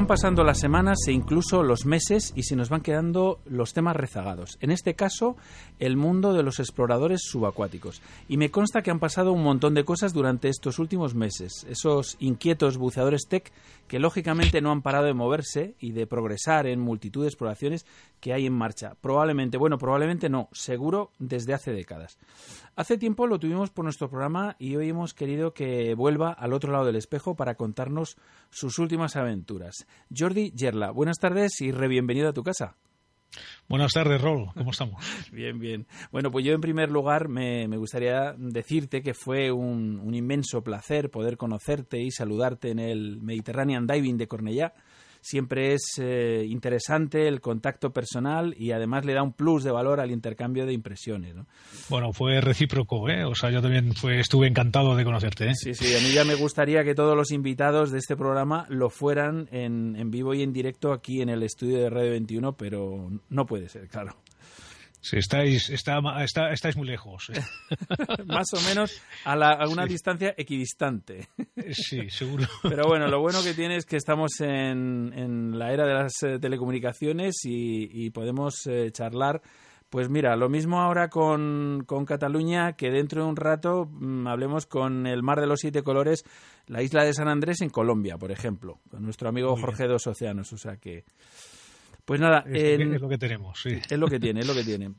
Van pasando las semanas e incluso los meses y se nos van quedando los temas rezagados. En este caso, el mundo de los exploradores subacuáticos. Y me consta que han pasado un montón de cosas durante estos últimos meses. Esos inquietos buceadores tech que lógicamente no han parado de moverse y de progresar en multitud de exploraciones que hay en marcha. Probablemente, bueno, probablemente no, seguro desde hace décadas. Hace tiempo lo tuvimos por nuestro programa y hoy hemos querido que vuelva al otro lado del espejo para contarnos sus últimas aventuras. Jordi Yerla, buenas tardes y re bienvenido a tu casa. Buenas tardes, Rol. ¿Cómo estamos? bien, bien. Bueno, pues yo en primer lugar me, gustaría decirte que fue un, un, inmenso placer poder conocerte y saludarte en el Mediterranean Diving de Cornellá siempre es eh, interesante el contacto personal y además le da un plus de valor al intercambio de impresiones. ¿no? Bueno, fue recíproco, ¿eh? O sea, yo también fue, estuve encantado de conocerte, ¿eh? Sí, sí, a mí ya me gustaría que todos los invitados de este programa lo fueran en, en vivo y en directo aquí en el estudio de Radio 21, pero no puede ser, claro. Sí, estáis, está, estáis muy lejos. ¿eh? Más o menos a, la, una distancia equidistante. sí, seguro. Pero bueno, lo bueno que tiene es que estamos en, en la era de las eh, telecomunicaciones y, podemos eh, charlar. Pues mira, lo mismo ahora con, con, Cataluña, que dentro de un rato mm, hablemos con el Mar de los Siete Colores, la isla de San Andrés en Colombia, por ejemplo, con nuestro amigo Jorge Dos Océanos. O sea que pues nada, es, lo que tenemos, sí. Es lo que tiene, es lo que tiene.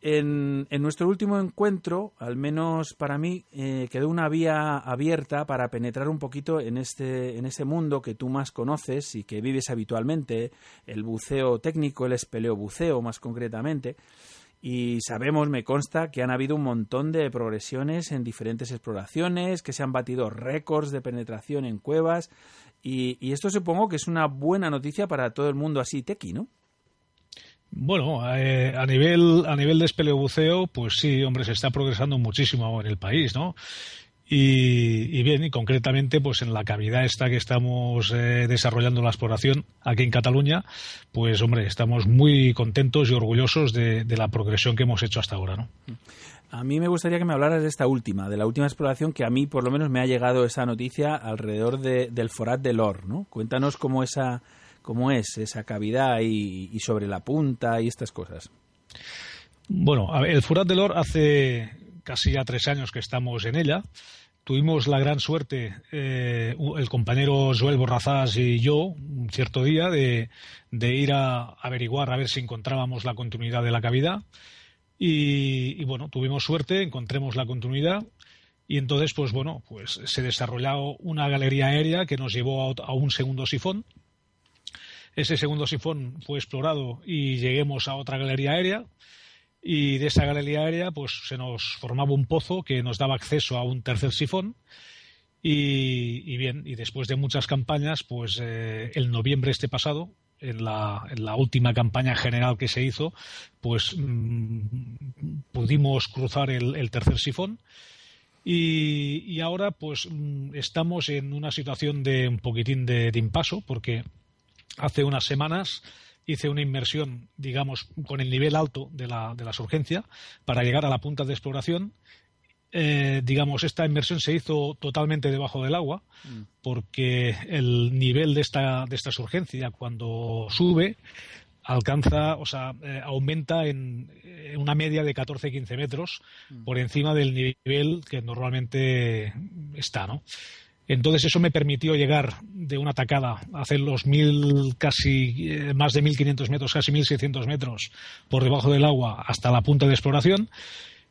En, nuestro último encuentro, al menos para mí, eh, quedó una vía abierta para penetrar un poquito en este, en ese mundo que tú más conoces y que vives habitualmente, el buceo técnico, el espeleobuceo más concretamente. Y sabemos, me consta, que han habido un montón de progresiones en diferentes exploraciones, que se han batido récords de penetración en cuevas y, esto supongo que es una buena noticia para todo el mundo así tequi, ¿no? Bueno, eh, a nivel a nivel de espeleobuceo, pues sí, hombre, se está progresando muchísimo en el país, ¿no? Y, bien, y concretamente, pues en la cavidad esta que estamos eh, desarrollando la exploración aquí en Cataluña, pues hombre, estamos muy contentos y orgullosos de, de la progresión que hemos hecho hasta ahora, ¿no? A mí me gustaría que me hablaras de esta última, de la última exploración que a mí por lo menos me ha llegado esa noticia alrededor del Forat del Or, ¿no? Cuéntanos cómo esa cómo es esa cavidad y, sobre la punta y estas cosas. Bueno, el Forat del Or hace casi ya tres años que estamos en ella. Tuvimos la gran suerte, eh, el compañero Joel Borrazás y yo, un cierto día, de, de ir a averiguar a ver si encontrábamos la continuidad de la cavidad y, bueno, tuvimos suerte, encontremos la continuidad y entonces, pues bueno, pues se desarrolló una galería aérea que nos llevó a, un segundo sifón. Ese segundo sifón fue explorado y lleguemos a otra galería aérea. Y de esa galería aérea, pues se nos formaba un pozo que nos daba acceso a un tercer sifón. Y, bien, y después de muchas campañas, pues eh, el noviembre este pasado, en la, en la, última campaña general que se hizo, pues mm, pudimos cruzar el, tercer sifón. Y, ahora, pues, mm, estamos en una situación de un poquitín de, impaso, porque hace unas semanas hice una inmersión, digamos, con el nivel alto de la, de la surgencia para llegar a la punta de exploración eh, digamos, esta inmersión se hizo totalmente debajo del agua, mm. porque el nivel de esta, de esta surgencia, cuando sube, alcanza, o sea, eh, aumenta en, una media de 14-15 metros mm. por encima del nivel que normalmente está, ¿no? Entonces eso me permitió llegar de una tacada, hacer los mil, casi eh, más de 1.500 metros, casi 1.600 metros por debajo del agua hasta la punta de exploración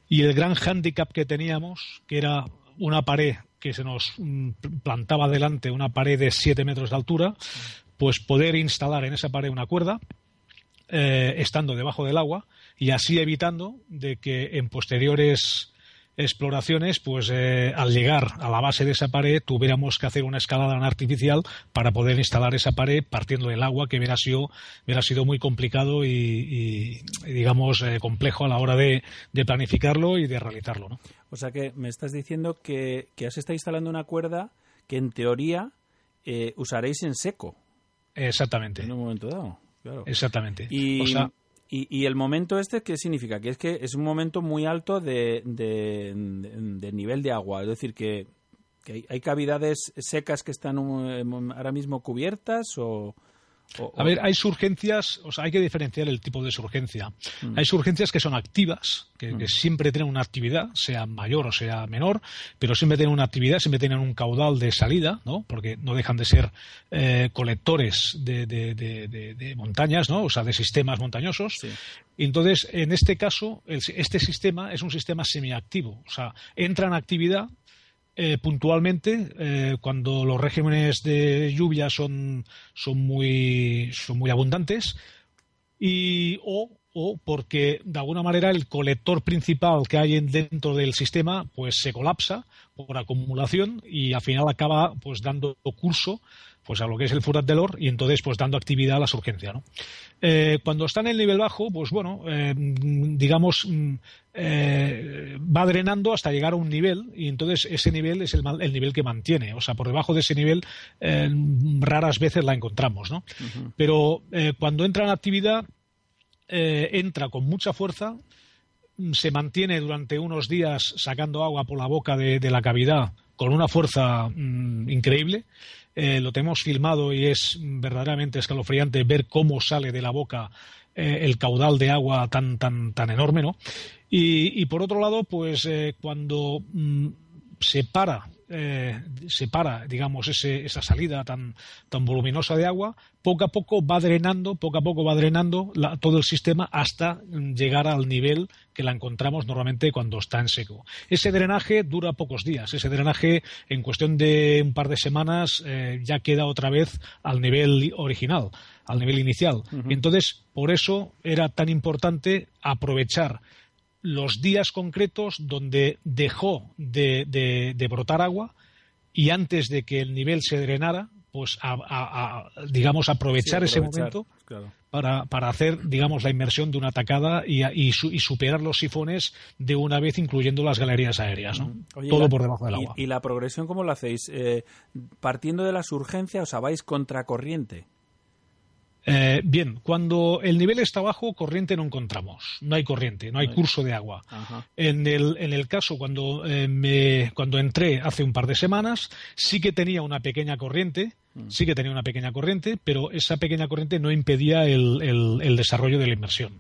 y el gran hándicap que teníamos, que era una pared que se nos mm, plantaba delante, una pared de 7 metros de altura, pues poder instalar en esa pared una cuerda, eh, estando debajo del agua, y así evitando de que en posteriores exploraciones, pues eh, al llegar a la base de esa pared tuviéramos que hacer una escalada artificial para poder instalar esa pared partiendo del agua, que hubiera sido, hubiera sido muy complicado y, digamos, eh, complejo a la hora de, planificarlo y de realizarlo. ¿no? O sea que me estás diciendo que, que has estado instalando una cuerda que en teoría eh, usaréis en seco. Exactamente. En un momento dado. Claro. Exactamente. Y, y, el momento este, ¿qué significa? Que es que es un momento muy alto de, de, nivel de agua. Es decir, que, hay, cavidades secas que están ahora mismo cubiertas o, a ver, hay surgencias, o sea, hay que diferenciar el tipo de surgencia. Mm. Hay surgencias que son activas, que, mm. siempre tienen una actividad, sea mayor o sea menor, pero siempre tienen una actividad, siempre tienen un caudal de salida, ¿no? Porque no dejan de ser eh, colectores de, montañas, ¿no? O sea, de sistemas montañosos. Entonces, en este caso, este sistema es un sistema semiactivo, o sea, entra en actividad eh, puntualmente eh, cuando los regímenes de lluvia son, son, muy, son muy abundantes y, o, o, porque de alguna manera el colector principal que hay dentro del sistema pues se colapsa por acumulación y al final acaba pues dando curso pues a lo que es el Furat del Or y entonces pues dando actividad a la urgencia. ¿no? Eh, cuando está en el nivel bajo, pues bueno, eh, digamos, mm, eh, va drenando hasta llegar a un nivel y entonces ese nivel es el, el nivel que mantiene. O sea, por debajo de ese nivel raras veces la encontramos, ¿no? Pero cuando entra en actividad, entra con mucha fuerza, mm, se mantiene durante unos días sacando agua por la boca de, la cavidad con una fuerza mm, increíble eh, lo tenemos filmado y es verdaderamente escalofriante ver cómo sale de la boca eh, el caudal de agua tan, tan, tan enorme, ¿no? Y, por otro lado, pues eh, cuando mm, se para eh, separa, digamos, esa salida tan, tan voluminosa de agua, poco a poco va drenando, poco a poco va drenando todo el sistema hasta llegar al nivel que la encontramos normalmente cuando está en seco. Ese drenaje dura pocos días, ese drenaje en cuestión de un par de semanas eh, ya queda otra vez al nivel original, al nivel inicial. Entonces, por eso era tan importante aprovechar los días concretos donde dejó de, brotar agua y antes de que el nivel se drenara, pues a, digamos aprovechar, ese momento para, para, hacer digamos la inmersión de una atacada y, y, superar los sifones de una vez incluyendo las galerías aéreas ¿no? todo por debajo del agua. y, la progresión cómo lo hacéis eh, partiendo de las urgencias o vais contracorriente eh, bien, cuando el nivel está bajo, corriente no encontramos. No hay corriente, no hay curso de agua. En el, en el caso, cuando, eh, me, cuando entré hace un par de semanas, sí que tenía una pequeña corriente, mm. sí que tenía una pequeña corriente, pero esa pequeña corriente no impedía el, el, desarrollo de la inmersión.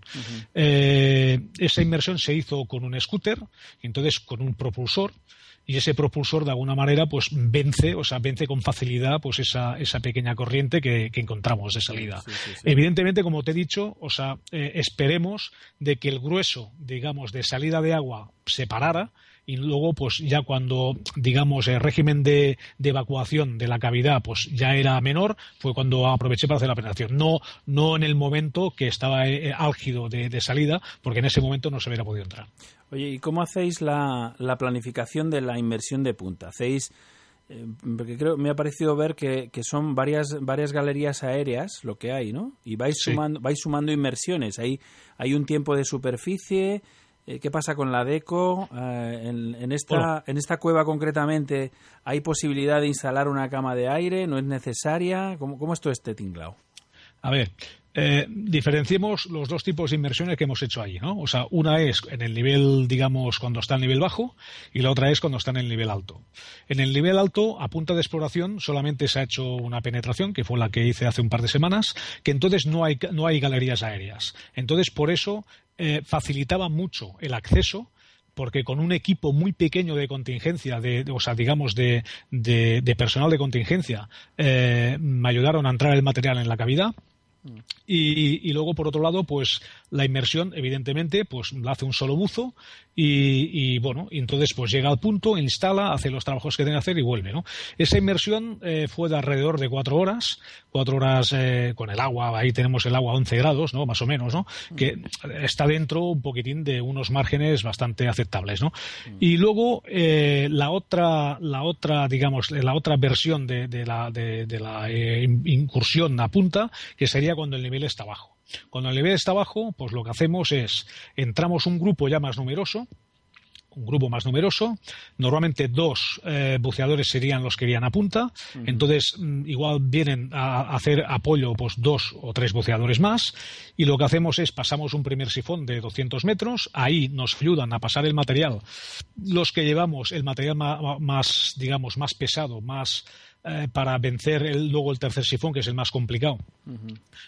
Eh, esa inmersión se hizo con un scooter, entonces con un propulsor y ese propulsor de alguna manera pues vence, o sea, vence con facilidad pues esa, esa pequeña corriente que, encontramos de salida. Evidentemente, como te he dicho, o sea, eh, esperemos de que el grueso, digamos, de salida de agua se parara y luego pues ya cuando digamos el régimen de, evacuación de la cavidad pues ya era menor fue cuando aproveché para hacer la penetración. No no en el momento que estaba eh, álgido de, de, salida porque en ese momento no se hubiera podido entrar Oye, ¿y cómo hacéis la, la planificación de la inversión de punta? ¿Hacéis.? Eh, porque creo me ha parecido ver que, que, son varias varias galerías aéreas lo que hay, ¿no? Y vais sumando vais sumando inmersiones. Hay hay un tiempo de superficie. Eh, ¿Qué pasa con la DECO? Eh, en, esta, en esta cueva concretamente, ¿hay posibilidad de instalar una cama de aire? ¿No es necesaria? ¿Cómo, cómo es todo este tinglao? A ver, eh, diferenciemos los dos tipos de inversiones que hemos hecho ahí, ¿no? O sea, una es en el nivel, digamos, cuando está en nivel bajo y la otra es cuando está en el nivel alto. En el nivel alto, a punta de exploración, solamente se ha hecho una penetración, que fue la que hice hace un par de semanas, que entonces no hay, no hay galerías aéreas. Entonces, por eso eh, facilitaba mucho el acceso porque con un equipo muy pequeño de contingencia, de, o sea, digamos, de, de, personal de contingencia, eh, me ayudaron a entrar el material en la cavidad y, luego, por otro lado, pues la inmersión, evidentemente, pues la hace un solo buzo y, bueno, entonces pues llega al punto, instala, hace los trabajos que tiene que hacer y vuelve, ¿no? Esa inmersión eh, fue de alrededor de cuatro horas, cuatro horas eh, con el agua, ahí tenemos el agua a 11 grados, ¿no? Más o menos, ¿no? Que está dentro un poquitín de unos márgenes bastante aceptables, ¿no? Y luego eh, la otra, la otra, digamos, la otra versión de, la, de, la incursión a punta, que sería cuando el nivel está bajo. Cuando el nivel está bajo, pues lo que hacemos es entramos un grupo ya más numeroso, un grupo más numeroso. Normalmente dos eh, buceadores serían los que irían a punta. Entonces, mm, igual vienen a hacer apoyo pues dos o tres buceadores más. Y lo que hacemos es pasamos un primer sifón de 200 metros. Ahí nos ayudan a pasar el material. Los que llevamos el material más digamos, más pesado, más eh, para vencer luego el tercer sifón, que es el más complicado.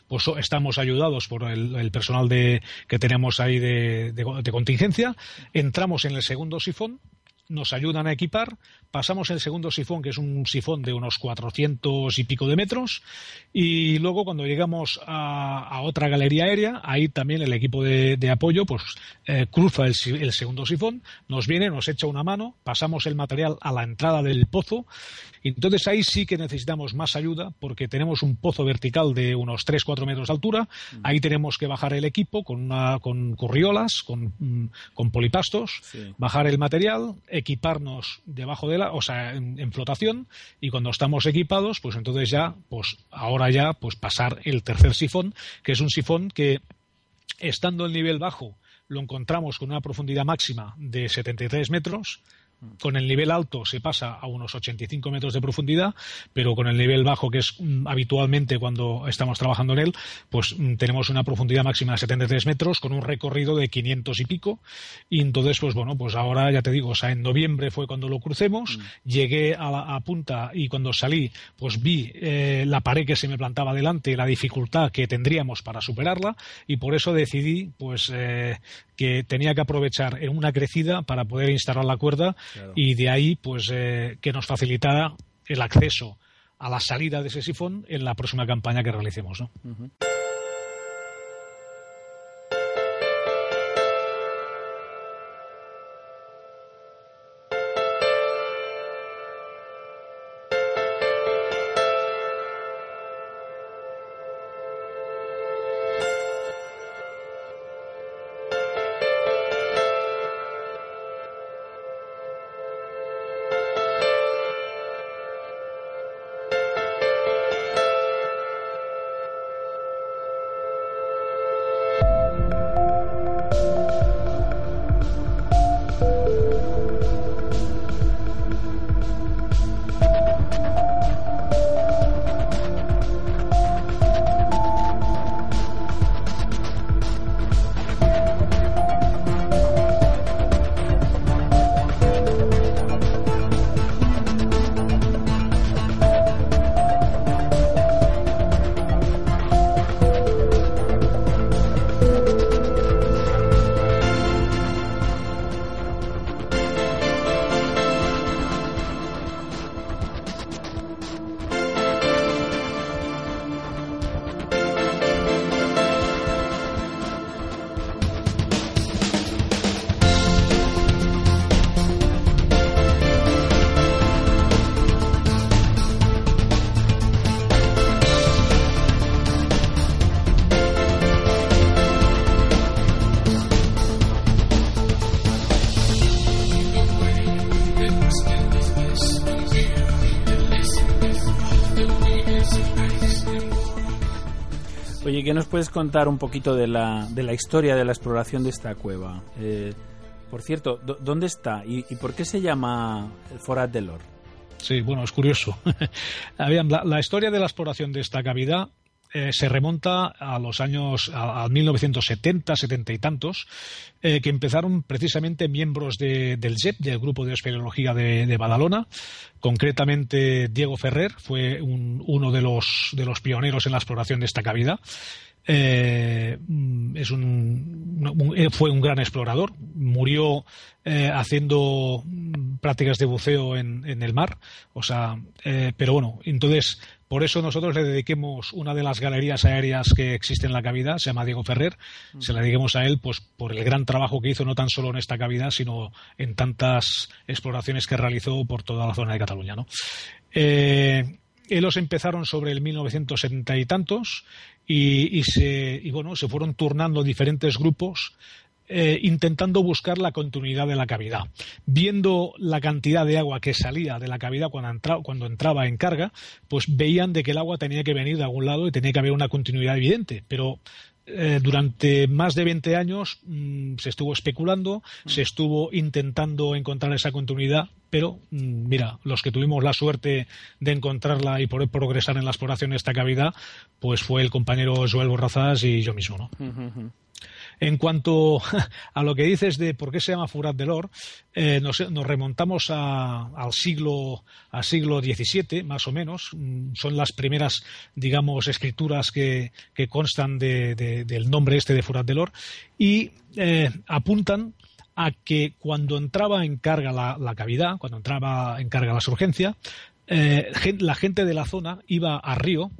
Pues estamos ayudados por el, personal de, que tenemos ahí de, contingencia. Entramos en el segundo sifón, nos ayudan a equipar, pasamos el segundo sifón, que es un sifón de unos 400 y pico de metros, y luego cuando llegamos a, otra galería aérea, ahí también el equipo de, apoyo pues eh, cruza el, el, segundo sifón, nos viene, nos echa una mano, pasamos el material a la entrada del pozo, y entonces ahí sí que necesitamos más ayuda porque tenemos un pozo vertical de unos 3-4 metros de altura, mm. ahí tenemos que bajar el equipo con, una, con corriolas, con, mm, con polipastos, bajar el material, equiparnos debajo de la, o sea, en, flotación y cuando estamos equipados, pues entonces ya, pues ahora ya, pues pasar el tercer sifón, que es un sifón que estando en nivel bajo lo encontramos con una profundidad máxima de 73 metros, con el nivel alto se pasa a unos 85 metros de profundidad, pero con el nivel bajo, que es mm, habitualmente cuando estamos trabajando en él, pues mm, tenemos una profundidad máxima de 73 metros con un recorrido de 500 y pico. Y entonces, pues bueno, pues ahora ya te digo, o sea, en noviembre fue cuando lo crucemos, mm. llegué a, la, punta y cuando salí, pues vi eh, la pared que se me plantaba delante, la dificultad que tendríamos para superarla y por eso decidí, pues, eh, que tenía que aprovechar en una crecida para poder instalar la cuerda y de ahí pues eh, que nos facilitara el acceso a la salida de ese sifón en la próxima campaña que realicemos. ¿no? ¿Qué nos puedes contar un poquito de la, de la historia de la exploración de esta cueva? Eh, por cierto, ¿dónde está y, por qué se llama el Forat del Or? Sí, bueno, es curioso. la, la, historia de la exploración de esta cavidad eh, se remonta a los años, a, 1970, 70 y tantos, eh, que empezaron precisamente miembros del GEP, del Grupo de Espeleología de, Badalona. Concretamente, Diego Ferrer fue uno de los, de los pioneros en la exploración de esta cavidad. Eh, es un, fue un gran explorador, murió haciendo prácticas de buceo en, en, el mar, o sea, pero bueno, entonces por eso nosotros le dediquemos una de las galerías aéreas que existe en la cavidad, se llama Diego Ferrer, mm. se la dediquemos a él pues por el gran trabajo que hizo no tan solo en esta cavidad, sino en tantas exploraciones que realizó por toda la zona de Cataluña. ¿no? Eh, ellos empezaron sobre el 1970 y tantos y, se, y bueno, se fueron turnando diferentes grupos eh, intentando buscar la continuidad de la cavidad. Viendo la cantidad de agua que salía de la cavidad cuando, cuando entraba en carga, pues veían de que el agua tenía que venir de algún lado y tenía que haber una continuidad evidente. Pero eh, durante más de 20 años mm, se estuvo especulando, se estuvo intentando encontrar esa continuidad, pero mm, mira, los que tuvimos la suerte de encontrarla y poder progresar en la exploración de esta cavidad, pues fue el compañero Joel Borrazás y yo mismo, ¿no? En cuanto a lo que dices de por qué se llama Furat del Or, eh, nos, remontamos al siglo al siglo XVII, más o menos. Mm, son las primeras, digamos, escrituras que, constan del nombre este de Furat del Or y eh, apuntan a que cuando entraba en carga la, cavidad, cuando entraba en carga la surgencia, eh, la gente de la zona iba a río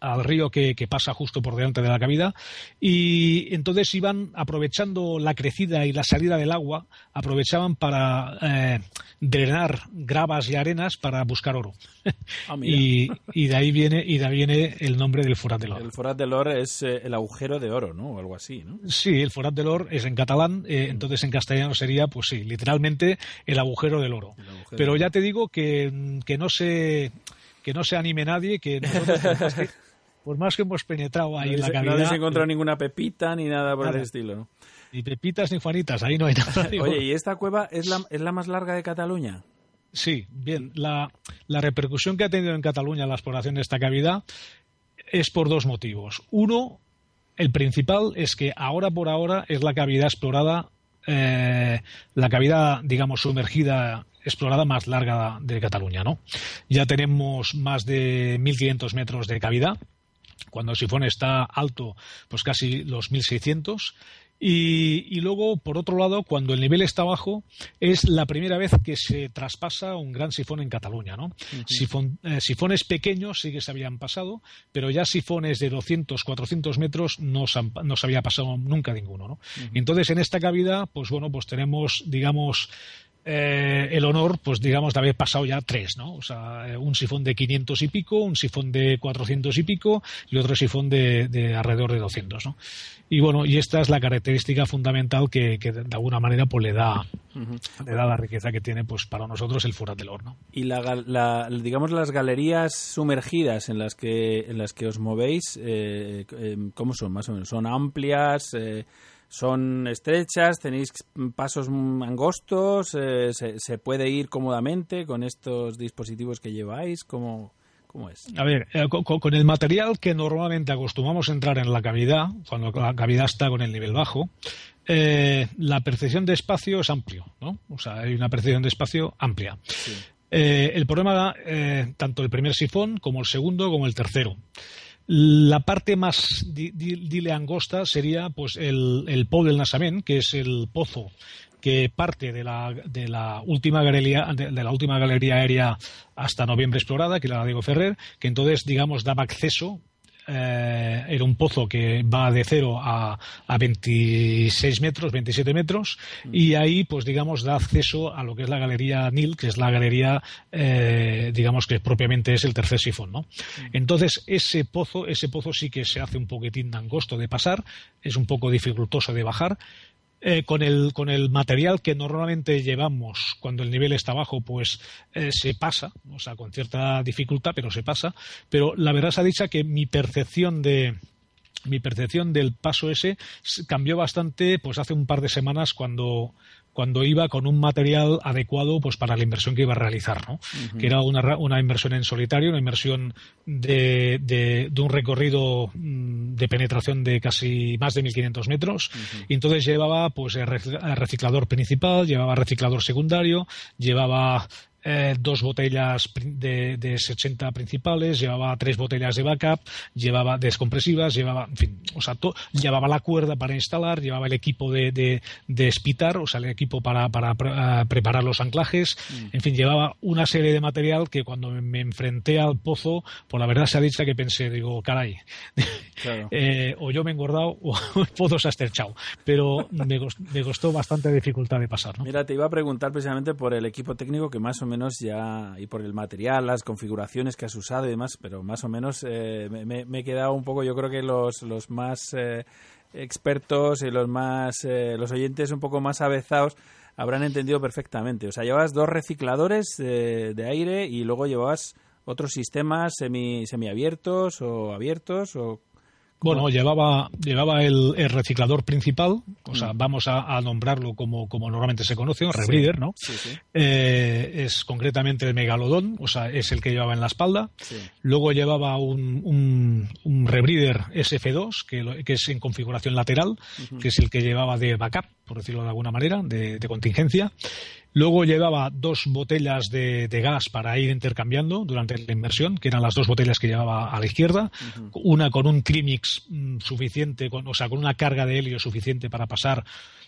al río que, pasa justo por delante de la cavidad y entonces iban aprovechando la crecida y la salida del agua, aprovechaban para eh, drenar gravas y arenas para buscar oro. Ah, y, de ahí viene y de ahí viene el nombre del Forat del Or. El Forat del Or es eh, el agujero de oro, ¿no? O algo así, ¿no? Sí, el Forat del Or es en catalán, eh, entonces en castellano sería, pues sí, literalmente el agujero del oro. Pero ya te digo que, que no se que no se anime nadie, que nosotros por más que hemos penetrado ahí en la cavidad... No se encontrado ninguna pepita ni nada por el estilo, ¿no? Ni pepitas ni juanitas, ahí no hay nada. Oye, ¿y esta cueva es la, es la más larga de Cataluña? Sí, bien. La, la repercusión que ha tenido en Cataluña la exploración de esta cavidad es por dos motivos. Uno, el principal es que ahora por ahora es la cavidad explorada, eh, la cavidad, digamos, sumergida explorada más larga de Cataluña, ¿no? Ya tenemos más de 1.500 metros de cavidad, cuando el sifón está alto, pues casi los 1600. Y, y, luego, por otro lado, cuando el nivel está bajo, es la primera vez que se traspasa un gran sifón en Cataluña. ¿no? Eh, sifones pequeños sí que se habían pasado, pero ya sifones de 200, 400 metros no se, no se había pasado nunca ninguno. ¿no? Entonces, en esta cavidad, pues bueno, pues tenemos, digamos, eh, el honor, pues digamos, de haber pasado ya tres, ¿no? O sea, eh, un sifón de 500 y pico, un sifón de 400 y pico y otro sifón de, alrededor de 200, ¿no? Y bueno, y esta es la característica fundamental que, de alguna manera pues le da, le da la riqueza que tiene pues para nosotros el Furat del Horno. Y la, digamos las galerías sumergidas en las que en las que os movéis, eh, ¿cómo son más o menos? ¿Son amplias? Son estrechas, tenéis pasos angostos, eh, se, puede ir cómodamente con estos dispositivos que lleváis, ¿cómo, cómo es? A ver, eh, con, el material que normalmente acostumbramos a entrar en la cavidad, cuando la cavidad está con el nivel bajo, eh, la percepción de espacio es amplio, ¿no? O sea, hay una percepción de espacio amplia. el problema, tanto el primer sifón como el segundo como el tercero. La parte más, dile angosta, sería pues el, el del Nasamén, que es el pozo que parte de la, de la última galería de, la última galería aérea hasta noviembre explorada, que era la Diego Ferrer, que entonces digamos daba acceso eh, era un pozo que va de 0 a, a 26 metros, 27 metros, mm. y ahí, pues digamos, da acceso a lo que es la galería Nil, que es la galería, eh, digamos, que propiamente es el tercer sifón, ¿no? Mm. Entonces, ese pozo, ese pozo sí que se hace un poquitín angosto de pasar, es un poco dificultoso de bajar, eh, con, el, con el material que normalmente llevamos cuando el nivel está bajo, pues eh, se pasa, o sea, con cierta dificultad, pero se pasa. Pero la verdad se ha dicho que mi percepción de, mi percepción del paso ese cambió bastante pues hace un par de semanas cuando cuando iba con un material adecuado pues para la inversión que iba a realizar, ¿no? Que era una, una, inversión en solitario, una inversión de, de, un recorrido mm, de penetración de casi más de 1.500 metros. Y entonces llevaba pues el reciclador principal, llevaba reciclador secundario, llevaba eh, dos botellas de, de 60 principales, llevaba tres botellas de backup, llevaba descompresivas, llevaba, en fin, o sea, llevaba la cuerda para instalar, llevaba el equipo de, de, de espitar, o sea, el equipo para, para, eh, preparar los anclajes, mm. en fin, llevaba una serie de material que cuando me, enfrenté al pozo, por la verdad se ha dicho que pensé, digo, caray, eh, o yo me he engordado o el pozo se ha esterchado, pero me, me, costó bastante dificultad de pasar. ¿no? Mira, te iba a preguntar precisamente por el equipo técnico que más o menos ya, y por el material, las configuraciones que has usado y demás, pero más o menos eh, me, he quedado un poco, yo creo que los, los más eh, expertos y los más, eh, los oyentes un poco más avezados habrán entendido perfectamente. O sea, llevas dos recicladores de aire y luego llevas otros sistemas semi, semiabiertos o abiertos o bueno, llevaba, llevaba el, reciclador principal, o sea, mm. vamos a, nombrarlo como, como normalmente se conoce, un rebreather, ¿no? Eh, es concretamente el megalodón, o sea, es el que llevaba en la espalda. Luego llevaba un, un, un rebreather SF2, que, que, es en configuración lateral, que es el que llevaba de backup, por decirlo de alguna manera, de, de contingencia. Luego llevaba dos botellas de, gas para ir intercambiando durante la inmersión, que eran las dos botellas que llevaba a la izquierda, una con un trimix mm, suficiente, o sea, con una carga de helio suficiente para pasar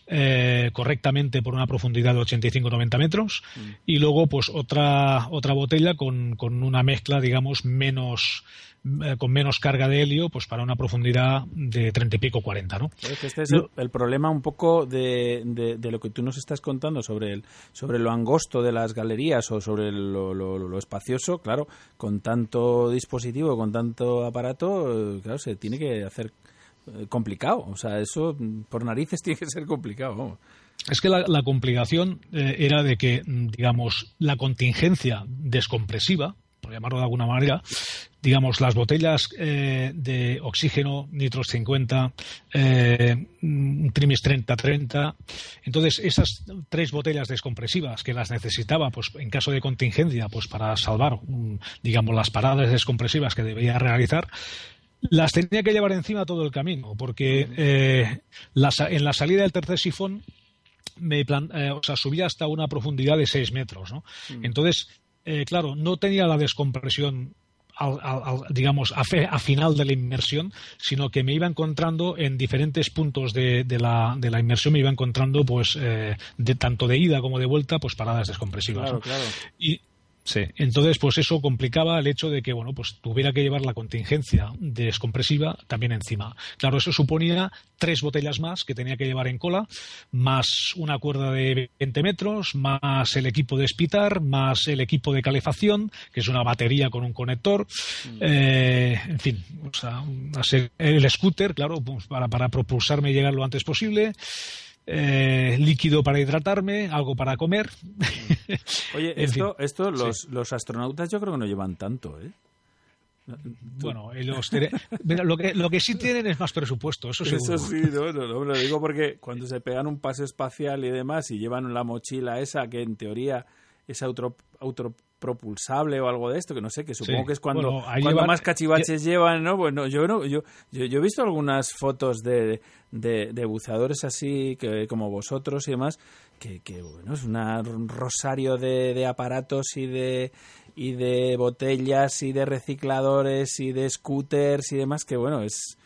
eh, correctamente por una profundidad de 85-90 metros, y luego pues otra, otra botella con, con una mezcla, digamos, menos eh, con menos carga de helio, pues para una profundidad de 30 y pico, 40, ¿no? este es el, problema un poco de, de, lo que tú nos estás contando sobre, el, sobre lo angosto de las galerías o sobre lo, lo, espacioso, claro, con tanto dispositivo, con tanto aparato, eh, claro, se tiene que hacer eh, complicado. O sea, eso por narices tiene que ser complicado. Es que la, complicación era de que, digamos, la contingencia descompresiva, por llamarlo de alguna manera, digamos, las botellas eh, de oxígeno, nitros 50, eh, trimis 30-30. Entonces, esas tres botellas descompresivas que las necesitaba, pues, en caso de contingencia, pues, para salvar, mm, digamos, las paradas descompresivas que debía realizar, las tenía que llevar encima todo el camino, porque eh, en la salida del tercer sifón me o sea, subía hasta una profundidad de 6 metros, ¿no? Mm. Entonces, claro, no tenía la descompresión digamos, a, final de la inmersión, sino que me iba encontrando en diferentes puntos de, la, de la, inmersión, me iba encontrando, pues, eh, de, tanto de ida como de vuelta, pues paradas descompresivas. Claro, claro. Y, Sí, entonces pues eso complicaba el hecho de que bueno pues tuviera que llevar la contingencia descompresiva también encima. Claro, eso suponía tres botellas más que tenía que llevar en cola, más una cuerda de 20 metros, más el equipo de espitar, más el equipo de calefacción, que es una batería con un conector, mm. eh, en fin, o sea, el scooter, claro, pues para, para propulsarme y llegar lo antes posible. Eh, líquido para hidratarme, algo para comer. Oye, esto, esto los, los astronautas yo creo que no llevan tanto, ¿eh? Bueno, lo, que, lo que sí tienen es más presupuesto, eso seguro. Eso sí, no, no, lo digo porque cuando se pegan un pase espacial y demás y llevan la mochila esa que en teoría es auto, autopropulsable o algo de esto, que no sé, que supongo que es cuando, cuando más cachivaches llevan, ¿no? Bueno, yo, no yo, yo, he visto algunas fotos de, de, buceadores así, que, como vosotros y demás, que, que bueno, es un rosario de, de aparatos y de y de botellas y de recicladores y de scooters y demás que bueno es,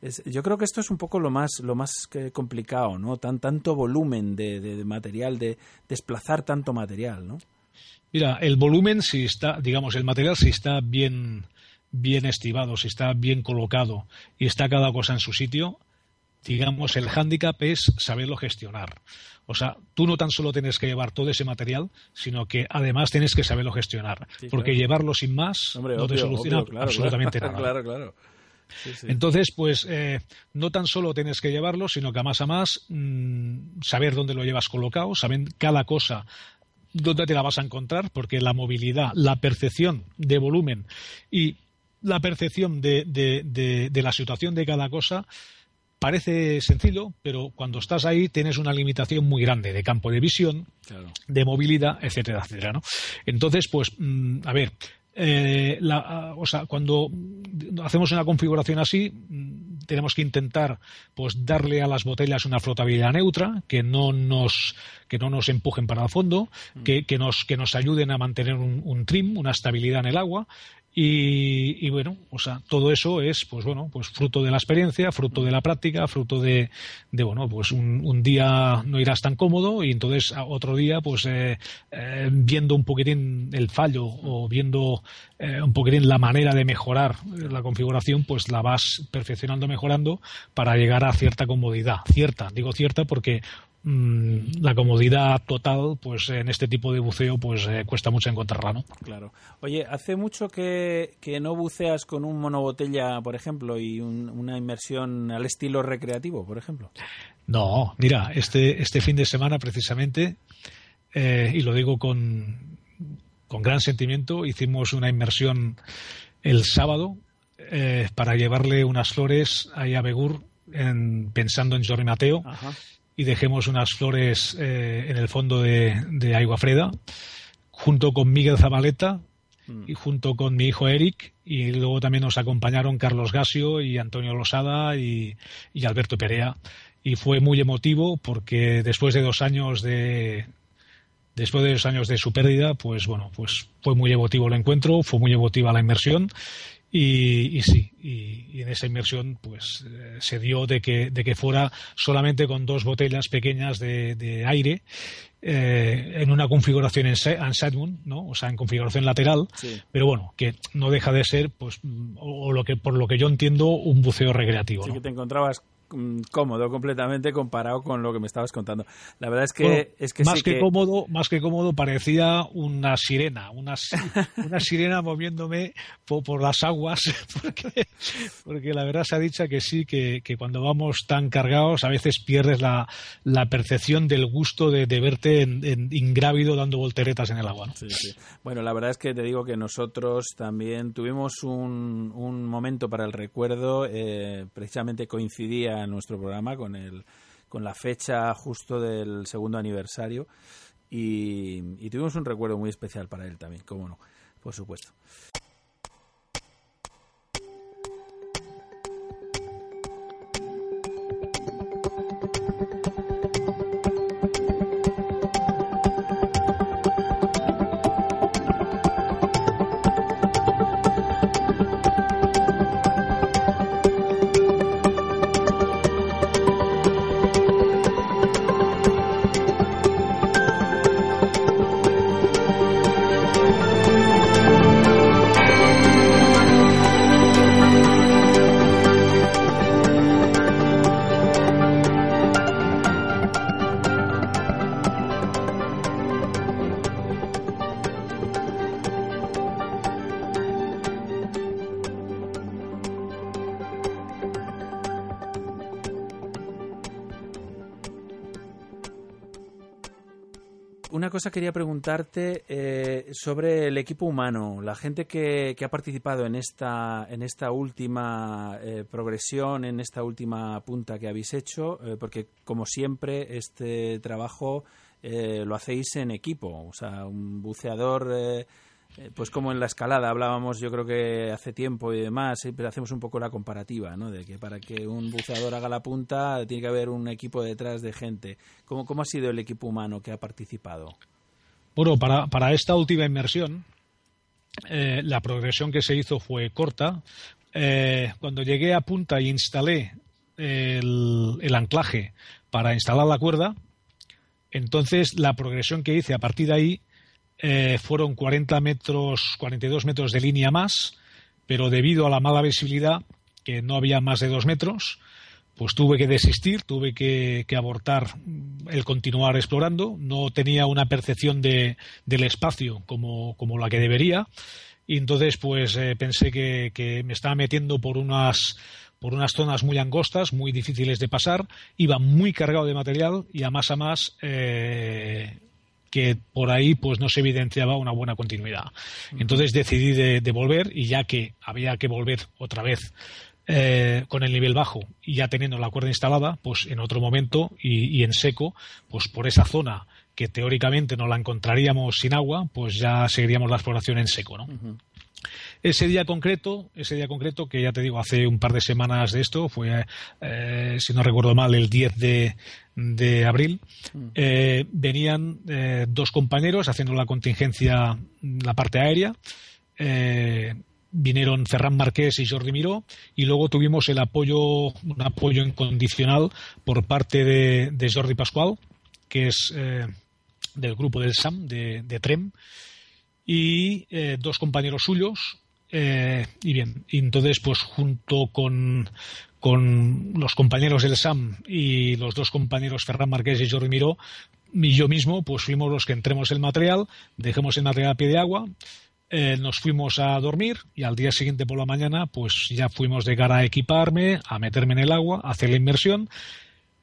es, yo creo que esto es un poco lo más lo más complicado no tan tanto volumen de, de, material de desplazar tanto material no mira el volumen si está digamos el material si está bien bien estivado si está bien colocado y está cada cosa en su sitio digamos el hándicap es saberlo gestionar o sea, tú no tan solo tienes que llevar todo ese material, sino que además tienes que saberlo gestionar. porque llevarlo sin más no te soluciona absolutamente nada. Claro, claro. Entonces, pues eh, no tan solo tienes que llevarlo, sino que a más a más mm, saber dónde lo llevas colocado, saber cada cosa dónde te la vas a encontrar, porque la movilidad, la percepción de volumen y la percepción de, de, la situación de cada cosa parece sencillo, pero cuando estás ahí tienes una limitación muy grande de campo de visión, de movilidad, etcétera, etcétera. ¿no? Entonces, pues, mm, a ver, eh, la, o sea, cuando hacemos una configuración así, mm, tenemos que intentar pues darle a las botellas una flotabilidad neutra, que no nos, que no nos empujen para el fondo, mm. que, que, nos, que nos ayuden a mantener un, un, trim, una estabilidad en el agua y, bueno, o sea, todo eso es, pues bueno, pues fruto de la experiencia, fruto de la práctica, fruto de, de bueno, pues un, día no irás tan cómodo y entonces otro día, pues eh, eh, viendo un poquitín el fallo o viendo eh, un poquitín la manera de mejorar la configuración, pues la vas perfeccionando, mejorando para llegar a cierta comodidad. Cierta, digo cierta porque la comodidad total, pues en este tipo de buceo, pues eh, cuesta mucho encontrarla, ¿no? Claro. Oye, ¿hace mucho que, no buceas con un monobotella, por ejemplo, y una inmersión al estilo recreativo, por ejemplo? No, mira, este, este fin de semana precisamente, eh, y lo digo con, con gran sentimiento, hicimos una inmersión el sábado eh, para llevarle unas flores ahí a Begur en, pensando en Jorge Mateo. Ajá y dejemos unas flores eh, en el fondo de, de junto con Miguel Zabaleta mm. y junto con mi hijo Eric, y luego también nos acompañaron Carlos Gasio y Antonio Losada y, Alberto Perea. Y fue muy emotivo porque después de dos años de, después de dos años de su pérdida, pues bueno, pues fue muy emotivo el encuentro, fue muy emotiva la inmersión y, sí, y, en esa inmersión pues eh, se dio de que, de que fuera solamente con dos botellas pequeñas de, aire eh, en una configuración en, en ¿no? O sea, en configuración lateral, pero bueno, que no deja de ser, pues, o, lo que por lo que yo entiendo, un buceo recreativo. Sí, que te encontrabas cómodo completamente comparado con lo que me estabas contando. La verdad es que es que más que, cómodo, más que cómodo parecía una sirena, una, una sirena moviéndome por, las aguas, porque, la verdad se ha dicho que sí, que, cuando vamos tan cargados a veces pierdes la, la percepción del gusto de, verte en, ingrávido dando volteretas en el agua. Bueno, la verdad es que te digo que nosotros también tuvimos un, un momento para el recuerdo, eh, precisamente coincidía nuestro programa con, el, con la fecha justo del segundo aniversario y, y tuvimos un recuerdo muy especial para él también, cómo no, por supuesto. Cosa quería preguntarte eh, sobre el equipo humano, la gente que, ha participado en esta, en esta última eh, progresión, en esta última punta que habéis hecho, eh, porque como siempre este trabajo lo hacéis en equipo, o sea, un buceador pues como en la escalada hablábamos yo creo que hace tiempo y demás, pero hacemos un poco la comparativa, ¿no? De que para que un buceador haga la punta tiene que haber un equipo detrás de gente. ¿Cómo, cómo ha sido el equipo humano que ha participado? Bueno, para, para esta última inmersión, eh, la progresión que se hizo fue corta. Eh, cuando llegué a punta y instalé el, el anclaje para instalar la cuerda, entonces la progresión que hice a partir de ahí eh, fueron 40 metros, 42 metros de línea más, pero debido a la mala visibilidad, que no había más de dos metros, pues tuve que desistir, tuve que, abortar el continuar explorando. No tenía una percepción de, del espacio como, como, la que debería. Y entonces, pues eh, pensé que, me estaba metiendo por unas, por unas zonas muy angostas, muy difíciles de pasar. Iba muy cargado de material y a más a más eh, que por ahí pues no se evidenciaba una buena continuidad. Entonces decidí de, volver y ya que había que volver otra vez eh, con el nivel bajo y ya teniendo la cuerda instalada, pues en otro momento y, en seco, pues por esa zona que teóricamente no la encontraríamos sin agua, pues ya seguiríamos la exploración en seco, ¿no? Ese día concreto, ese día concreto, que ya te digo, hace un par de semanas de esto, fue, eh, si no recuerdo mal, el 10 de, abril, mm. eh, venían eh, dos compañeros haciendo la contingencia, la parte aérea. vinieron Ferran Marqués y Jordi Miró y luego tuvimos el apoyo, un apoyo incondicional por parte de, Jordi Pascual, que es del grupo del SAM, de, de TREM, y dos compañeros suyos, eh, y bien, entonces, pues junto con, los compañeros del SAM y los dos compañeros Ferran Marqués y Jordi Miró, y yo mismo, pues fuimos los que entremos el material, dejemos el material a pie de agua, eh, nos fuimos a dormir y al día siguiente por la mañana, pues ya fuimos de cara a equiparme, a meterme en el agua, a hacer la inmersión.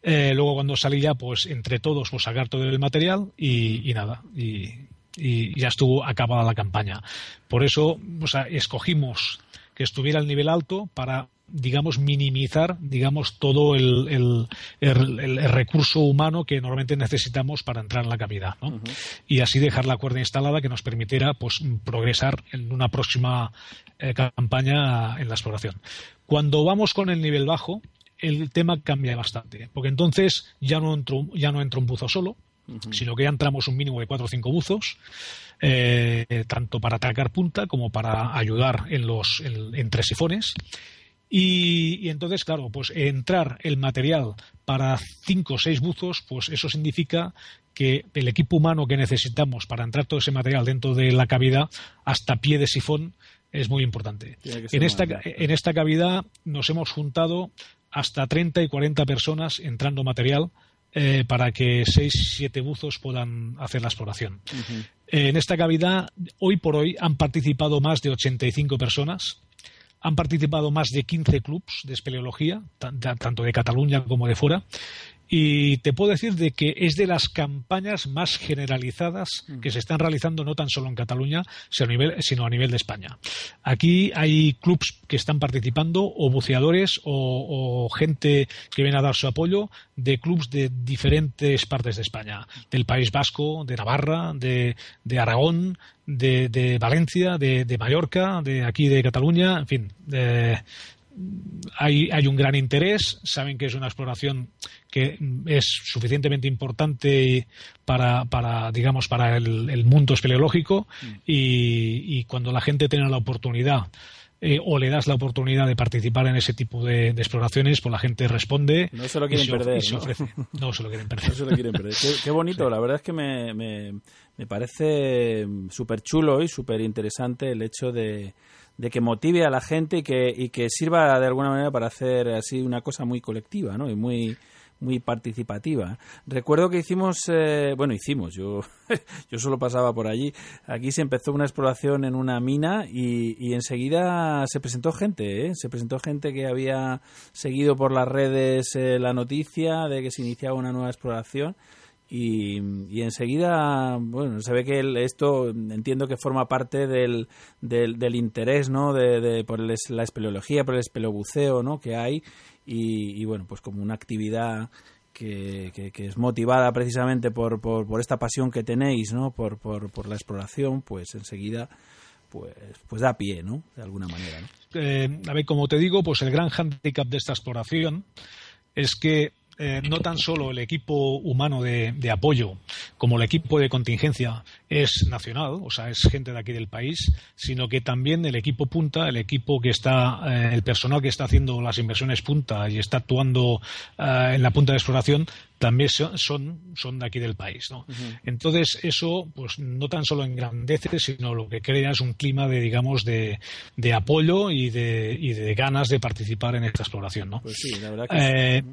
Eh, luego cuando salí ya, pues entre todos, pues sacar todo el material y, y nada. Y, y ya estuvo acabada la campaña. Por eso escogimos que estuviera al nivel alto para digamos minimizar digamos todo el, recurso humano que normalmente necesitamos para entrar en la cavidad y así dejar la cuerda instalada que nos permitiera pues progresar en una próxima eh, campaña en la exploración. Cuando vamos con el nivel bajo el tema cambia bastante porque entonces ya no entro ya no entro un buzo solo sino que ya entramos un mínimo de cuatro o cinco buzos, eh, tanto para atacar punta como para ayudar en los entre sifones. Y, entonces, claro, pues entrar el material para cinco o seis buzos, pues eso significa que el equipo humano que necesitamos para entrar todo ese material dentro de la cavidad hasta pie de sifón es muy importante. En esta, en esta cavidad nos hemos juntado hasta 30 y 40 personas entrando material eh, para que seis, siete buzos puedan hacer la exploración. en esta cavidad, hoy por hoy, han participado más de 85 personas. Han participado más de 15 clubs de espeleología, tanto de Cataluña como de fuera, y te puedo decir de que es de las campañas más generalizadas mm. que se están realizando no tan solo en Cataluña, sino a nivel, sino a nivel de España. Aquí hay clubs que están participando, o buceadores, o, gente que viene a dar su apoyo, de clubs de diferentes partes de España, del País Vasco, de Navarra, de, Aragón, de, Valencia, de, de, Mallorca, de aquí de Cataluña, en fin. De, hay, hay, un gran interés, saben que es una exploración que es suficientemente importante para, para digamos, para el, mundo espeleológico mm. y, cuando la gente tiene la oportunidad eh, o le das la oportunidad de participar en ese tipo de, exploraciones, pues la gente responde. No se lo quieren perder. ¿no? se lo quieren perder. se lo quieren perder. Qué, bonito, la verdad es que me, me, me parece súper chulo y súper interesante el hecho de, de que motive a la gente y que, y que sirva de alguna manera para hacer así una cosa muy colectiva, ¿no? Y muy muy participativa. Recuerdo que hicimos, eh, bueno, hicimos, yo, yo solo pasaba por allí. Aquí se empezó una exploración en una mina y, y enseguida se presentó gente, ¿eh? se presentó gente que había seguido por las redes eh, la noticia de que se iniciaba una nueva exploración y, y, enseguida, bueno, se ve que esto entiendo que forma parte del, del, interés, ¿no? De, por la espeleología, por el espeleobuceo, ¿no? Que hay y, bueno, pues como una actividad que, que, es motivada precisamente por, por, esta pasión que tenéis, ¿no? Por, por, por la exploración, pues enseguida pues, pues da pie, ¿no? De alguna manera, ¿no? Eh, a ver, como te digo, pues el gran hándicap de esta exploración es que eh, no tan solo el equipo humano de, apoyo como el equipo de contingencia es nacional, o sea, es gente de aquí del país, sino que también el equipo punta, el equipo que está, eh, el personal que está haciendo las inversiones punta y está actuando eh, en la punta de exploración, también son, son, de aquí del país. ¿no? Entonces, eso pues no tan solo engrandece, sino lo que crea es un clima de, digamos, de, de apoyo y de, y de ganas de participar en esta exploración. ¿no? Pues sí, la verdad que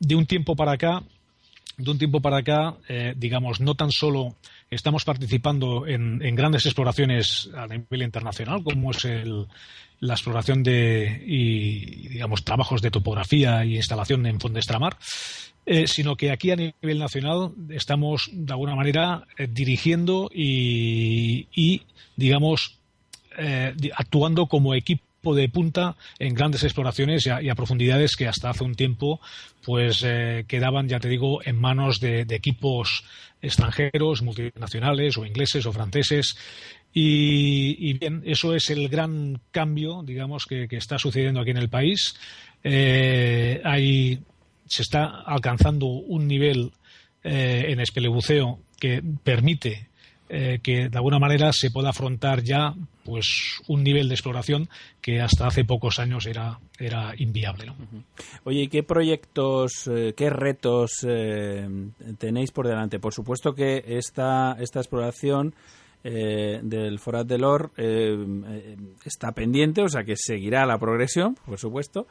de un tiempo para acá, de un tiempo para acá, eh, digamos, no tan solo estamos participando en, grandes exploraciones a nivel internacional, como es la exploración de y digamos trabajos de topografía y instalación en Fondestramar, eh, sino que aquí a nivel nacional estamos de alguna manera eh, dirigiendo y, digamos, eh, actuando como equipo de punta en grandes exploraciones y a, profundidades que hasta hace un tiempo pues quedaban, ya te digo, en manos de, equipos extranjeros, multinacionales o ingleses o franceses. Y, bien, eso es el gran cambio, digamos, que, que está sucediendo aquí en el país. hay se está alcanzando un nivel eh, en espelebuceo que permite eh, que de alguna manera se pueda afrontar ya pues un nivel de exploración que hasta hace pocos años era, era inviable. Oye, ¿y qué proyectos, eh, qué retos tenéis por delante? Por supuesto que esta, esta exploración del Forat del Or está pendiente, o sea que seguirá la progresión, por supuesto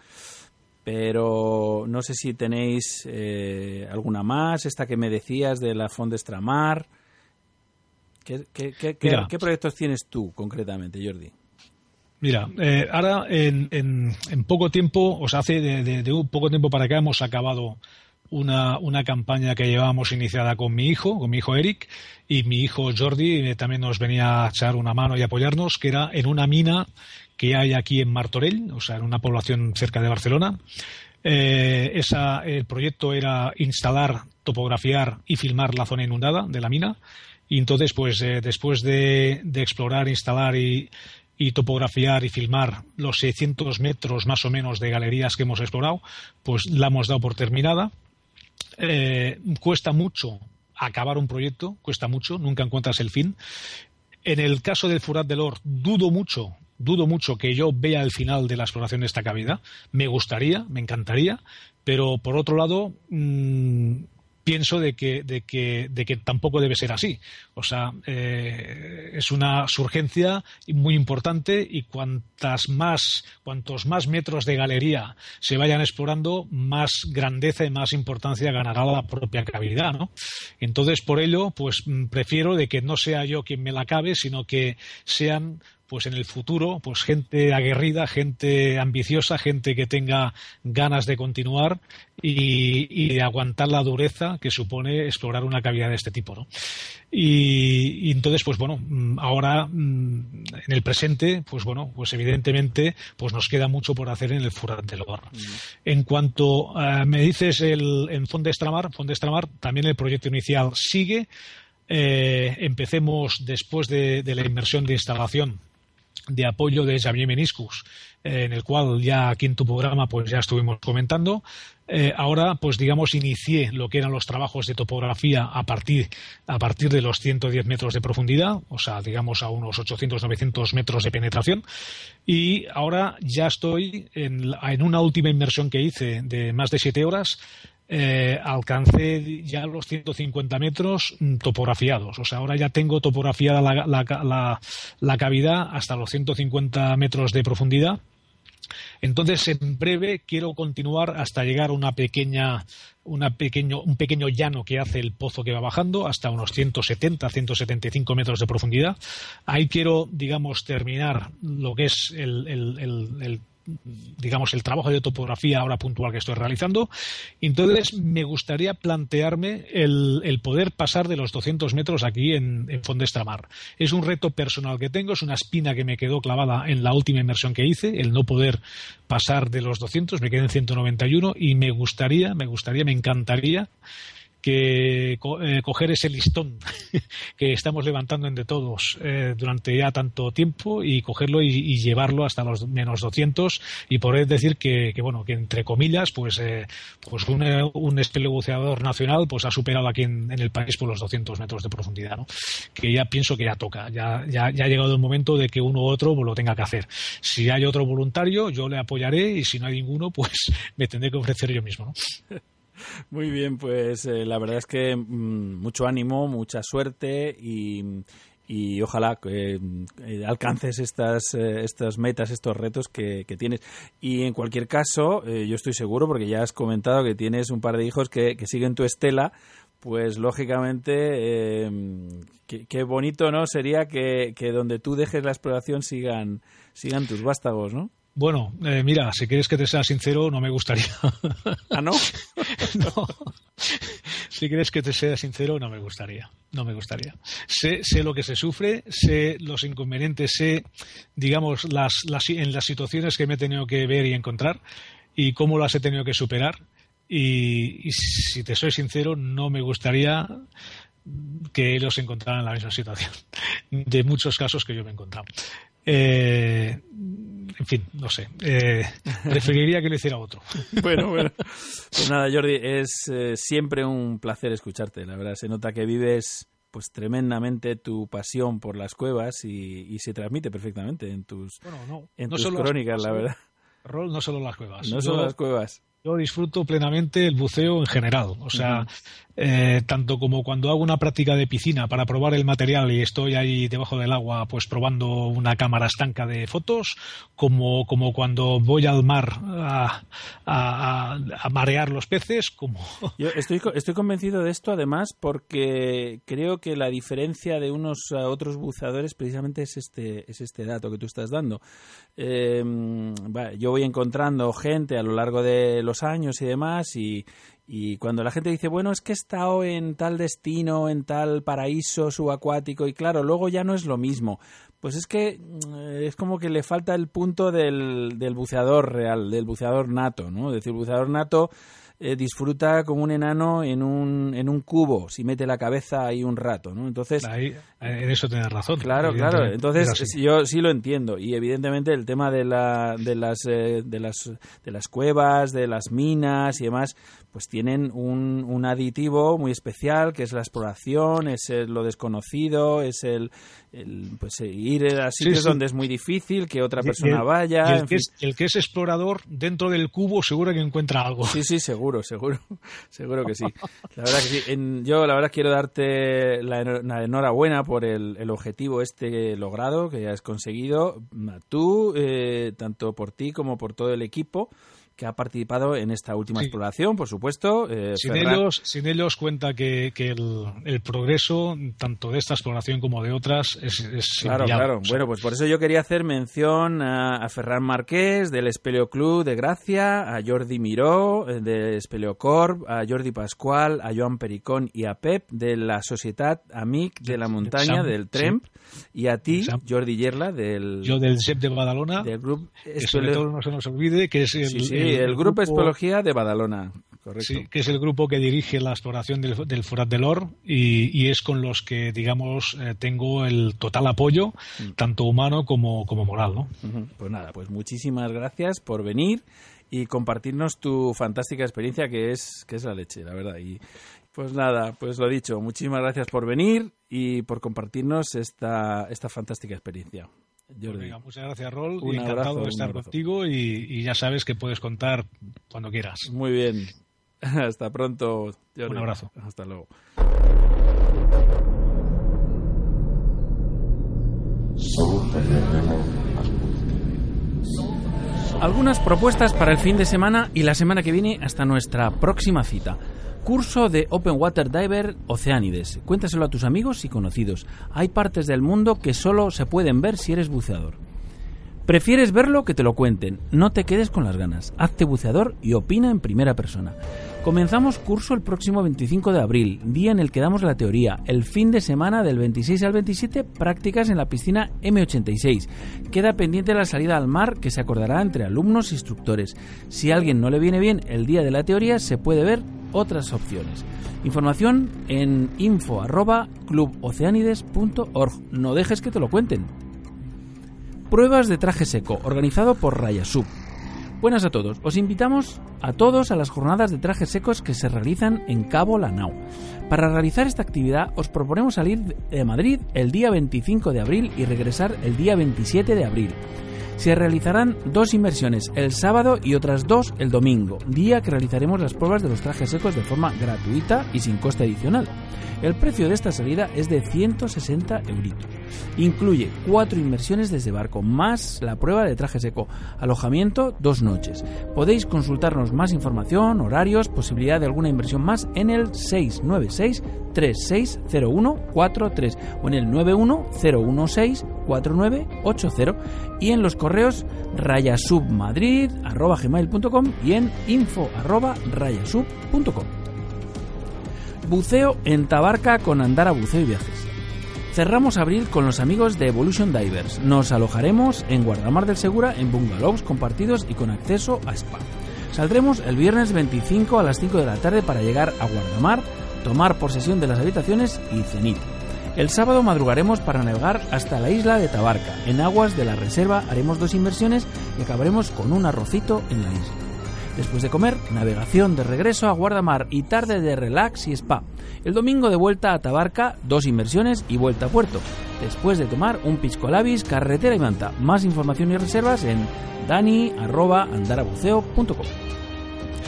pero no sé si tenéis eh, alguna más, esta que me decías de la Fond ¿Qué, qué, proyectos tienes tú concretamente, Jordi? Mira, eh, ahora en, en, poco tiempo, o sea, hace de, un poco tiempo para acá hemos acabado una, una, campaña que llevábamos iniciada con mi hijo, con mi hijo Eric, y mi hijo Jordi eh, también nos venía a echar una mano y apoyarnos, que era en una mina que hay aquí en Martorell, o sea, en una población cerca de Barcelona. Eh, esa, el proyecto era instalar, topografiar y filmar la zona inundada de la mina. Y entonces, pues eh, después de, explorar, instalar y, topografiar y filmar los 600 metros más o menos de galerías que hemos explorado, pues la hemos dado por terminada. Eh, cuesta mucho acabar un proyecto, cuesta mucho, nunca encuentras el fin. En el caso del Furat del Or, dudo mucho dudo mucho que yo vea el final de la exploración de esta cavidad. Me gustaría, me encantaría, pero por otro lado, mm, pienso de que, de, que, de que tampoco debe ser así. O sea, eh, es una surgencia muy importante y cuantas más, cuantos más metros de galería se vayan explorando, más grandeza y más importancia ganará la propia cavidad, ¿no? Entonces, por ello, pues prefiero de que no sea yo quien me la acabe, sino que sean pues en el futuro, pues gente aguerrida, gente ambiciosa, gente que tenga ganas de continuar y, de aguantar la dureza que supone explorar una cavidad de este tipo, ¿no? Y, entonces, pues bueno, mm, ahora mm, en el presente, pues bueno, pues evidentemente, pues nos queda mucho por hacer en el Furat del Or. En cuanto me dices el, en Fondestramar, Fondestramar, también el proyecto inicial sigue. Eh, empecemos después de, de la inversión de instalación de apoyo de Xavier Meniscus, eh, en el cual ya aquí en tu programa pues ya estuvimos comentando. Eh, ahora, pues digamos, inicié lo que eran los trabajos de topografía a partir, a partir de los 110 metros de profundidad, o sea, digamos a unos 800-900 metros de penetración. Y ahora ya estoy en, en una última inmersión que hice de más de siete horas eh, alcancé ya los 150 metros mm, topografiados. O sea, ahora ya tengo topografiada la, la, la, cavidad hasta los 150 metros de profundidad. Entonces, en breve quiero continuar hasta llegar a una pequeña, una pequeño, un pequeño llano que hace el pozo que va bajando hasta unos 170, 175 metros de profundidad. Ahí quiero, digamos, terminar lo que es el, el digamos, el trabajo de topografía ahora puntual que estoy realizando. Entonces, me gustaría plantearme el, poder pasar de los 200 metros aquí en, en Fondestramar. Es un reto personal que tengo, es una espina que me quedó clavada en la última inmersión que hice, el no poder pasar de los 200, me quedé en 191 y me gustaría, me gustaría, me encantaría que eh, coger ese listón que estamos levantando entre todos eh, durante ya tanto tiempo y cogerlo y, llevarlo hasta los menos 200 y poder decir que, bueno que entre comillas pues eh, pues un, un nacional pues ha superado aquí en, el país por los 200 metros de profundidad ¿no? que ya pienso que ya toca ya, ya, ya ha llegado el momento de que uno u otro lo tenga que hacer si hay otro voluntario yo le apoyaré y si no hay ninguno pues me tendré que ofrecer yo mismo. Muy bien, pues eh, la verdad es que mm, mucho ánimo, mucha suerte y, y ojalá que eh, alcances estas, eh, estas metas, estos retos que, tienes. Y en cualquier caso, yo estoy seguro, porque ya has comentado que tienes un par de hijos que, que siguen tu estela, pues lógicamente qué, bonito no sería que, que donde tú dejes la exploración sigan, sigan tus vástagos, ¿no? Bueno, eh, mira, si quieres que te sea sincero, no me gustaría. ¿Ah, no? no. Si quieres que te sea sincero, no me gustaría. No me gustaría. Sé, sé lo que se sufre, sé los inconvenientes, sé, digamos, las, las, en las situaciones que me he tenido que ver y encontrar y cómo las he tenido que superar. Y, y si te soy sincero, no me gustaría que ellos se encontraran en la misma situación de muchos casos que yo me he encontrado. Eh, en fin, no sé. Eh, preferiría que lo hiciera otro. Bueno, bueno. Pues nada, Jordi, es eh, siempre un placer escucharte. La verdad, se nota que vives pues tremendamente tu pasión por las cuevas y, y se transmite perfectamente en tus, Bueno, no, en no tus las crónicas, la verdad. Rol, no solo las cuevas. No Yo- solo las cuevas. Yo disfruto plenamente el buceo en general. O sea, eh, tanto como cuando hago una práctica de piscina para probar el material y estoy ahí debajo del agua, pues probando una cámara estanca de fotos, como, como cuando voy al mar a, a- a- a marear los peces, como. Yo estoy, estoy convencido de esto, además, porque creo que la diferencia de unos a otros buceadores precisamente es este, es este dato que tú estás dando. Eh, va, yo voy encontrando gente a lo largo de los años y demás, y, y cuando la gente dice, bueno, es que he estado en tal destino, en tal paraíso subacuático, y claro, luego ya no es lo mismo. Pues es que mm, es como que le falta el punto del, del buceador real, del buceador nato, ¿no? Es decir, el buceador nato eh, disfruta como un enano en un, en un cubo, si mete la cabeza ahí un rato, ¿no? Entonces, Ahí, en eso tienes razón. Claro, claro. Entonces yo sí lo entiendo y evidentemente el tema de la, de las eh, de las de las cuevas, de las minas y demás, pues tienen un, un aditivo muy especial que es la exploración, es el- lo desconocido, es el, el, pues eh, ir a sitios sí. donde es muy difícil que otra y persona el- vaya. y el, en que fin. es, el que es explorador dentro del cubo seguro que encuentra algo. Sí, sí, seguro, seguro, seguro que sí. La verdad que sí. En- yo, la verdad, quiero darte la, enho- la enhorabuena por el, el objetivo este logrado que has conseguido. Tú, eh, tanto por ti como por todo el equipo que ha participado en esta última Sí. exploración, por supuesto. eh, Sin Ferran- ellos, sin ellos cuenta que, que el, el progreso, tanto de esta exploración como de otras, es, es Claro, inviable. claro. O sea, Bueno, pues por eso yo quería hacer mención a, a Ferran Marqués del Espeleo Club de Gracia, a Jordi Miró eh, de Espeleo Corp, a Jordi Pascual, a Joan Pericón y a Pep de la Societat Amic de la Montaña del Tremp y a ti, Sam. Jordi Yerla del, Yo del SEP de Badalona, del Grupo que sobre todo no se nos olvide que es el, Sí, sí, el, Grupo Espeleología de Badalona. Correcto. Sí, que es el grupo que dirige la exploración del, del Forat del Or y, y es con los que, digamos, eh, tengo el total apoyo, Mm. tanto humano como, como moral, ¿no? Pues nada, pues muchísimas gracias por venir y compartirnos tu fantástica experiencia que es que es la leche, la verdad. Y pues nada, pues lo dicho, muchísimas gracias por venir y por compartirnos esta esta fantástica experiencia. Pues venga, muchas gracias, Rol, Un y encantado abrazo, de estar abrazo. contigo y, y ya sabes que puedes contar cuando quieras. Muy bien. Hasta pronto, Jordi. Un abrazo. Hasta luego. Algunas propuestas para el fin de semana y la semana que viene hasta nuestra próxima cita. Curso de Open Water Diver Oceánides. Cuéntaselo a tus amigos y conocidos. Hay partes del mundo que solo se pueden ver si eres buceador. ¿Prefieres verlo que te lo cuenten? No te quedes con las ganas. Hazte buceador y opina en primera persona. Comenzamos curso el próximo 25 de abril, día en el que damos la teoría. El fin de semana del 26 al 27, prácticas en la piscina M86. Queda pendiente la salida al mar que se acordará entre alumnos e instructores. Si a alguien no le viene bien el día de la teoría, se puede ver otras opciones. Información en info. No dejes que te lo cuenten. Pruebas de traje seco, organizado por Rayasub. Buenas a todos. Os invitamos a todos a las jornadas de trajes secos que se realizan en Cabo Lanao. Para realizar esta actividad os proponemos salir de Madrid el día 25 de abril y regresar el día 27 de abril. Se realizarán dos inmersiones el sábado y otras dos el domingo, día que realizaremos las pruebas de los trajes secos de forma gratuita y sin coste adicional. El precio de esta salida es de 160 euritos. Incluye cuatro inmersiones desde barco, más la prueba de traje seco, alojamiento dos noches. Podéis consultarnos más información, horarios, posibilidad de alguna inversión más en el 696 360143 o en el 91016 4980 y en los correos rayasubmadrid.com y en info.rayasub.com. Buceo en Tabarca con Andara Buceo y Viajes. Cerramos abril con los amigos de Evolution Divers. Nos alojaremos en Guardamar del Segura en bungalows compartidos y con acceso a spa. Saldremos el viernes 25 a las 5 de la tarde para llegar a Guardamar, tomar posesión de las habitaciones y cenit. El sábado madrugaremos para navegar hasta la isla de Tabarca. En aguas de la reserva haremos dos inversiones y acabaremos con un arrocito en la isla. Después de comer, navegación de regreso a Guardamar y tarde de relax y spa. El domingo de vuelta a Tabarca, dos inversiones y vuelta a puerto. Después de tomar un pisco labis, carretera y manta. Más información y reservas en dani.andarabuceo.com.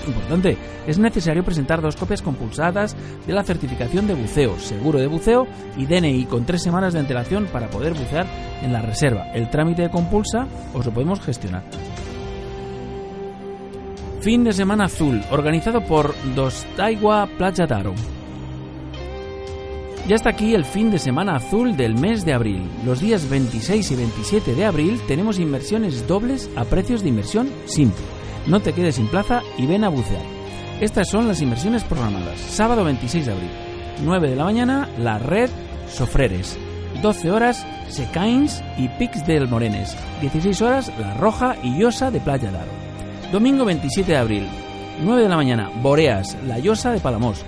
Importante, es necesario presentar dos copias compulsadas de la certificación de buceo, seguro de buceo y DNI con tres semanas de antelación para poder bucear en la reserva. El trámite de compulsa os lo podemos gestionar. Fin de semana azul, organizado por Dos Taigua Playa Taro. Ya está aquí el fin de semana azul del mes de abril. Los días 26 y 27 de abril tenemos inversiones dobles a precios de inversión simple. No te quedes sin plaza y ven a bucear. Estas son las inversiones programadas. Sábado 26 de abril. 9 de la mañana, La Red Sofreres. 12 horas, Secains y Pix del Morenes. 16 horas, La Roja y Llosa de Playa Daro. Domingo 27 de abril. 9 de la mañana, Boreas, La Llosa de Palamos.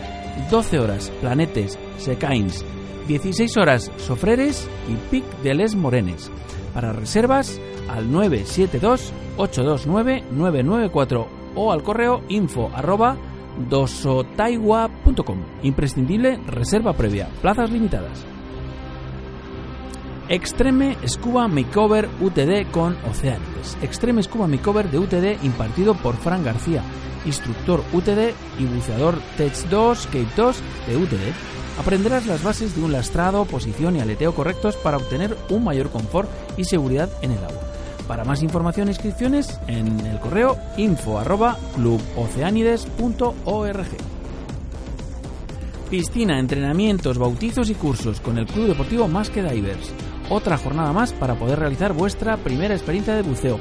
12 horas, Planetes, Secains. 16 horas, Sofreres y Pic de Les Morenes. Para reservas, al 972-829-994 o al correo info arroba dosotaigua.com. Imprescindible reserva previa, plazas limitadas. Extreme Scuba Makeover UTD con Oceánicos. Extreme Scuba Makeover de UTD impartido por Fran García, instructor UTD y buceador Tech 2, Cape 2 de UTD. Aprenderás las bases de un lastrado, posición y aleteo correctos para obtener un mayor confort y seguridad en el agua. Para más información e inscripciones en el correo info arroba cluboceanides.org. Piscina, entrenamientos, bautizos y cursos con el Club Deportivo Más que Divers. Otra jornada más para poder realizar vuestra primera experiencia de buceo.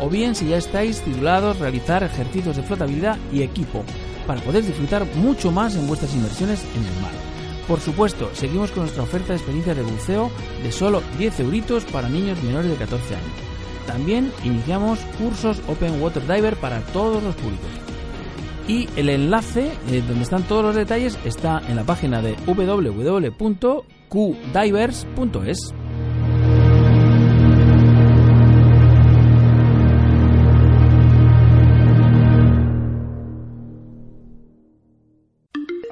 O bien, si ya estáis titulados, realizar ejercicios de flotabilidad y equipo para poder disfrutar mucho más en vuestras inversiones en el mar. Por supuesto, seguimos con nuestra oferta de experiencia de buceo de solo 10 euritos para niños menores de 14 años. También iniciamos cursos Open Water Diver para todos los públicos. Y el enlace eh, donde están todos los detalles está en la página de www.qdivers.es.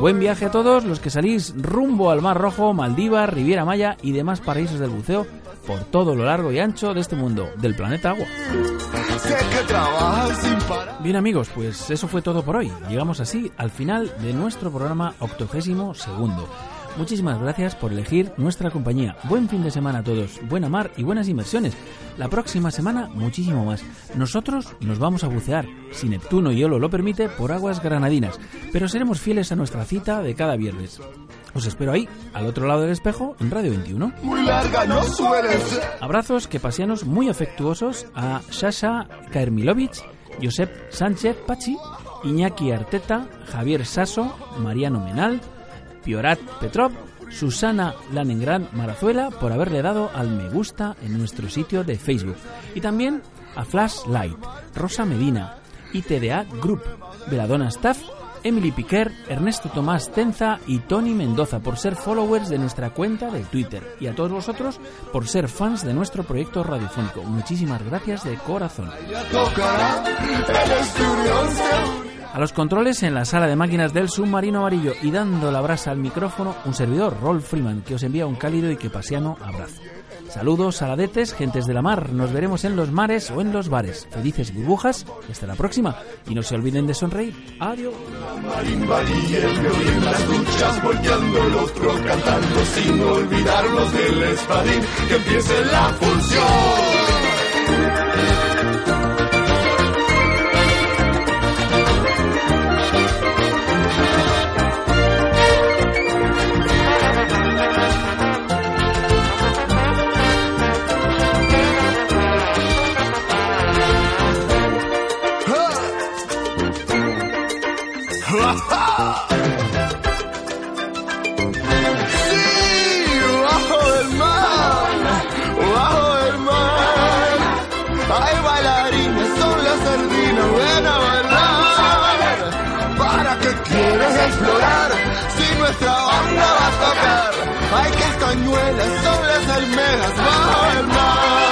Buen viaje a todos los que salís rumbo al Mar Rojo, Maldivas, Riviera Maya y demás paraísos del buceo por todo lo largo y ancho de este mundo, del planeta agua. Bien amigos, pues eso fue todo por hoy. Llegamos así al final de nuestro programa octogésimo segundo. Muchísimas gracias por elegir nuestra compañía. Buen fin de semana a todos, buena mar y buenas inversiones. La próxima semana muchísimo más. Nosotros nos vamos a bucear, si Neptuno y Olo lo permite, por aguas granadinas, pero seremos fieles a nuestra cita de cada viernes. Os espero ahí, al otro lado del espejo, en Radio 21. Muy larga no suele Abrazos que pasianos muy afectuosos a Sasha Kaermilovich, Josep Sánchez Pachi, Iñaki Arteta, Javier Sasso, Mariano Menal, Piorat Petrov, Susana Lanengran Marazuela por haberle dado al me gusta en nuestro sitio de Facebook. Y también a Flashlight, Rosa Medina, ITDA Group, Veladona Staff, Emily Piquer, Ernesto Tomás Tenza y Tony Mendoza por ser followers de nuestra cuenta de Twitter. Y a todos vosotros por ser fans de nuestro proyecto radiofónico. Muchísimas gracias de corazón. A los controles en la sala de máquinas del submarino amarillo y dando la brasa al micrófono, un servidor, Rolf Freeman, que os envía un cálido y que pasiano abrazo. Saludos, saladetes, gentes de la mar. Nos veremos en los mares o en los bares. Felices burbujas hasta la próxima. Y no se olviden de sonreír. Adiós. explorar si nuestra onda va a tocar. Hay castañuelas, son las almejas bajo el mar.